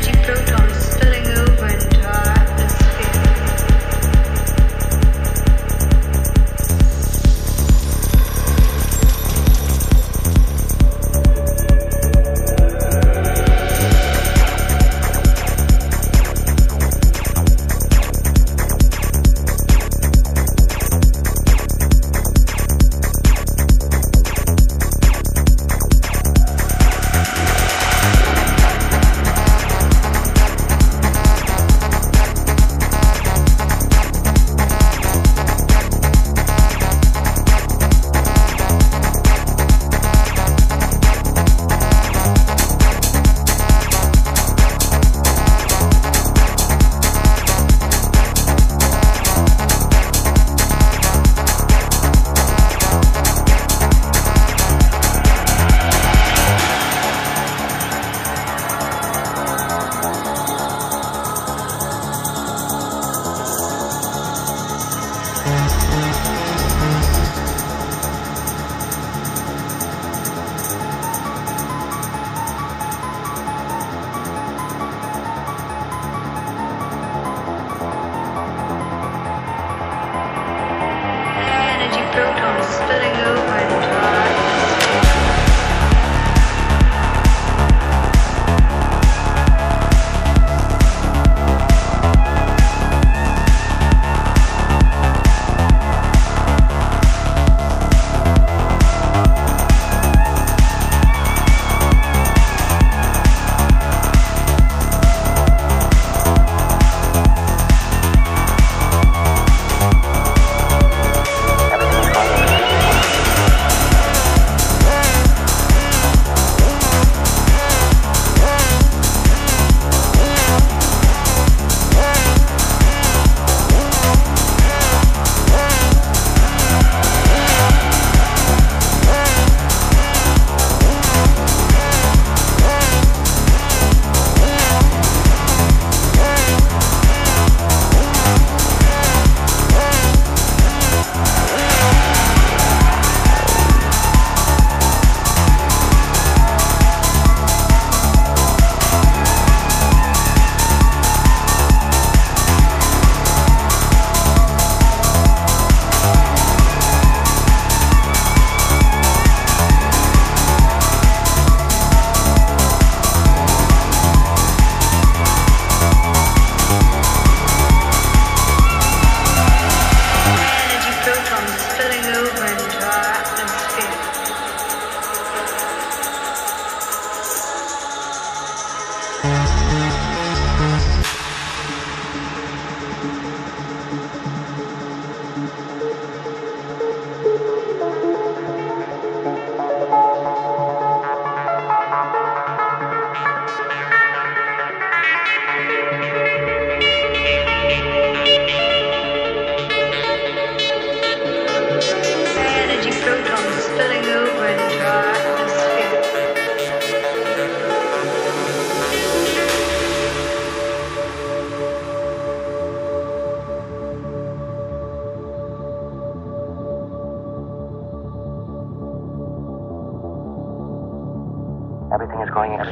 de prótons.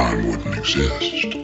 time wouldn't exist.